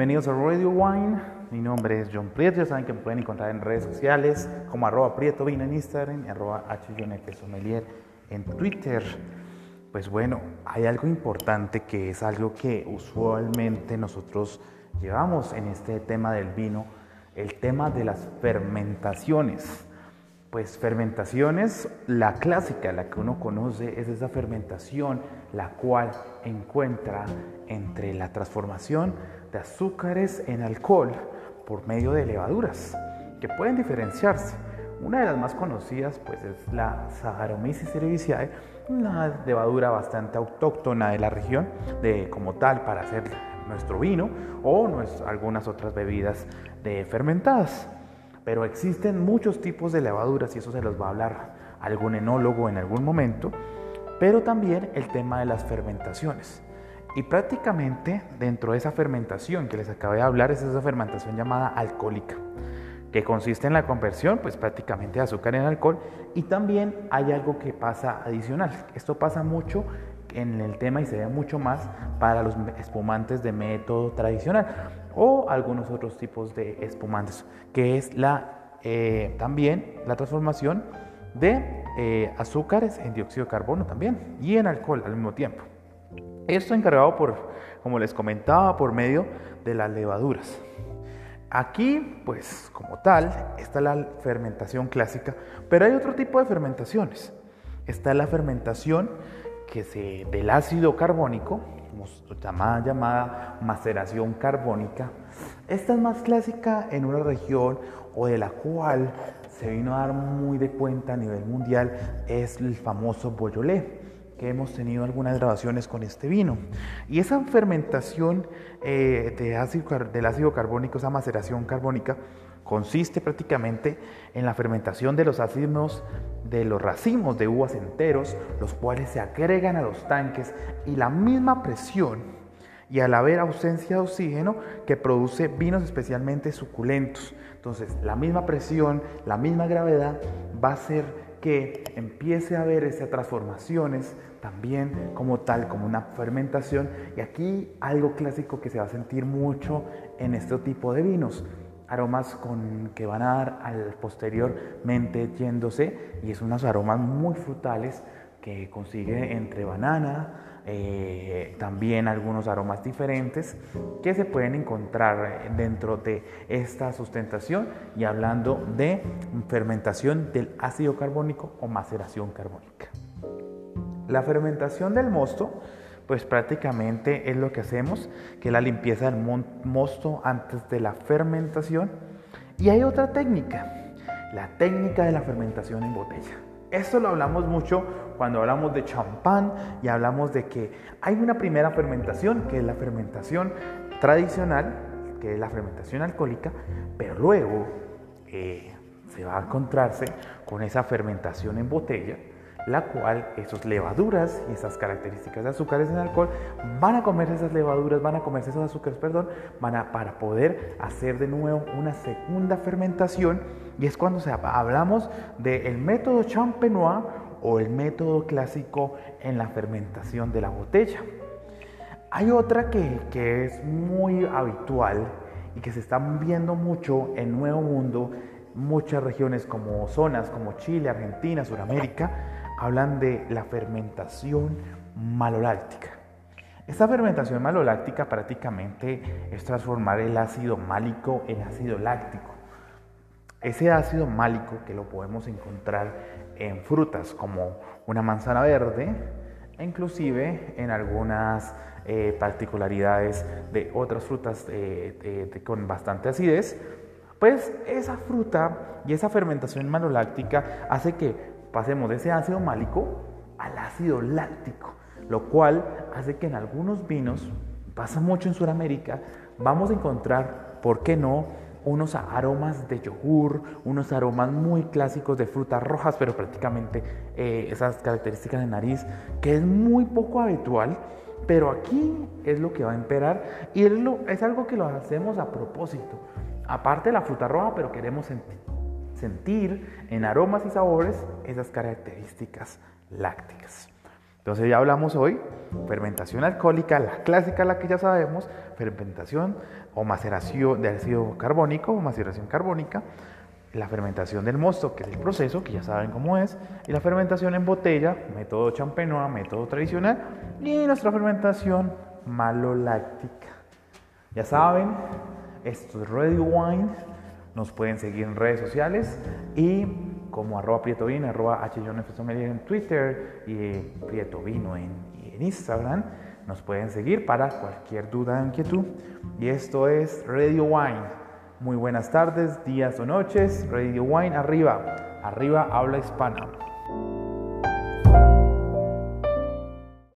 Bienvenidos a Radio Wine. Mi nombre es John Prieto. Ya saben que me pueden encontrar en redes sociales como arroba Prieto Vino en Instagram y arroba Sommelier en Twitter. Pues bueno, hay algo importante que es algo que usualmente nosotros llevamos en este tema del vino, el tema de las fermentaciones. Pues fermentaciones, la clásica, la que uno conoce, es esa fermentación la cual encuentra entre la transformación de azúcares en alcohol por medio de levaduras, que pueden diferenciarse. Una de las más conocidas pues es la Saccharomyces cerevisiae, una levadura bastante autóctona de la región, de como tal para hacer nuestro vino o algunas otras bebidas de fermentadas. Pero existen muchos tipos de levaduras y eso se los va a hablar algún enólogo en algún momento, pero también el tema de las fermentaciones. Y prácticamente dentro de esa fermentación que les acabé de hablar es esa fermentación llamada alcohólica, que consiste en la conversión pues prácticamente de azúcar en alcohol y también hay algo que pasa adicional. Esto pasa mucho en el tema y se ve mucho más para los espumantes de método tradicional o algunos otros tipos de espumantes, que es la, eh, también la transformación de eh, azúcares en dióxido de carbono también y en alcohol al mismo tiempo. Esto encargado por, como les comentaba, por medio de las levaduras. Aquí, pues como tal, está la fermentación clásica, pero hay otro tipo de fermentaciones. Está la fermentación que se, del ácido carbónico, llamada, llamada maceración carbónica. Esta es más clásica en una región o de la cual se vino a dar muy de cuenta a nivel mundial es el famoso Beaujolais que hemos tenido algunas grabaciones con este vino. Y esa fermentación eh, de ácido, del ácido carbónico, esa maceración carbónica, consiste prácticamente en la fermentación de los ácidos de los racimos de uvas enteros, los cuales se agregan a los tanques y la misma presión y al haber ausencia de oxígeno que produce vinos especialmente suculentos. Entonces, la misma presión, la misma gravedad va a hacer que empiece a haber esas transformaciones también como tal, como una fermentación. Y aquí algo clásico que se va a sentir mucho en este tipo de vinos aromas con, que van a dar al posteriormente yéndose y es unos aromas muy frutales que consigue entre banana, eh, también algunos aromas diferentes que se pueden encontrar dentro de esta sustentación y hablando de fermentación del ácido carbónico o maceración carbónica. La fermentación del mosto pues prácticamente es lo que hacemos, que la limpieza del mosto antes de la fermentación. Y hay otra técnica, la técnica de la fermentación en botella. Esto lo hablamos mucho cuando hablamos de champán y hablamos de que hay una primera fermentación, que es la fermentación tradicional, que es la fermentación alcohólica, pero luego eh, se va a encontrarse con esa fermentación en botella, la cual esas levaduras y esas características de azúcares en alcohol van a comerse esas levaduras, van a comerse esos azúcares, perdón, van a, para poder hacer de nuevo una segunda fermentación y es cuando se, hablamos del método champenois o el método clásico en la fermentación de la botella. Hay otra que, que es muy habitual y que se está viendo mucho en Nuevo Mundo, muchas regiones como zonas como Chile, Argentina, Sudamérica, hablan de la fermentación maloláctica. Esta fermentación maloláctica prácticamente es transformar el ácido málico en ácido láctico. Ese ácido málico que lo podemos encontrar en frutas como una manzana verde e inclusive en algunas eh, particularidades de otras frutas eh, con bastante acidez, pues esa fruta y esa fermentación maloláctica hace que pasemos de ese ácido málico al ácido láctico, lo cual hace que en algunos vinos, pasa mucho en Sudamérica, vamos a encontrar, ¿por qué no?, unos aromas de yogur, unos aromas muy clásicos de frutas rojas, pero prácticamente eh, esas características de nariz, que es muy poco habitual, pero aquí es lo que va a imperar y es, algo que lo hacemos a propósito. Aparte de la fruta roja, pero queremos sentir sentir en aromas y sabores esas características lácticas. Entonces ya hablamos hoy fermentación alcohólica, la clásica, la que ya sabemos, fermentación o maceración de ácido carbónico o maceración carbónica, la fermentación del mosto, que es el proceso, que ya saben cómo es, y la fermentación en botella, método champenois, método tradicional, y nuestra fermentación maloláctica. Ya saben, esto es Ready Wine, nos pueden seguir en redes sociales y como arroba Prieto Vino, arroba en Twitter y Prieto Vino en, en Instagram. Nos pueden seguir para cualquier duda o inquietud. Y esto es Radio Wine. Muy buenas tardes, días o noches. Radio Wine arriba. Arriba habla hispana.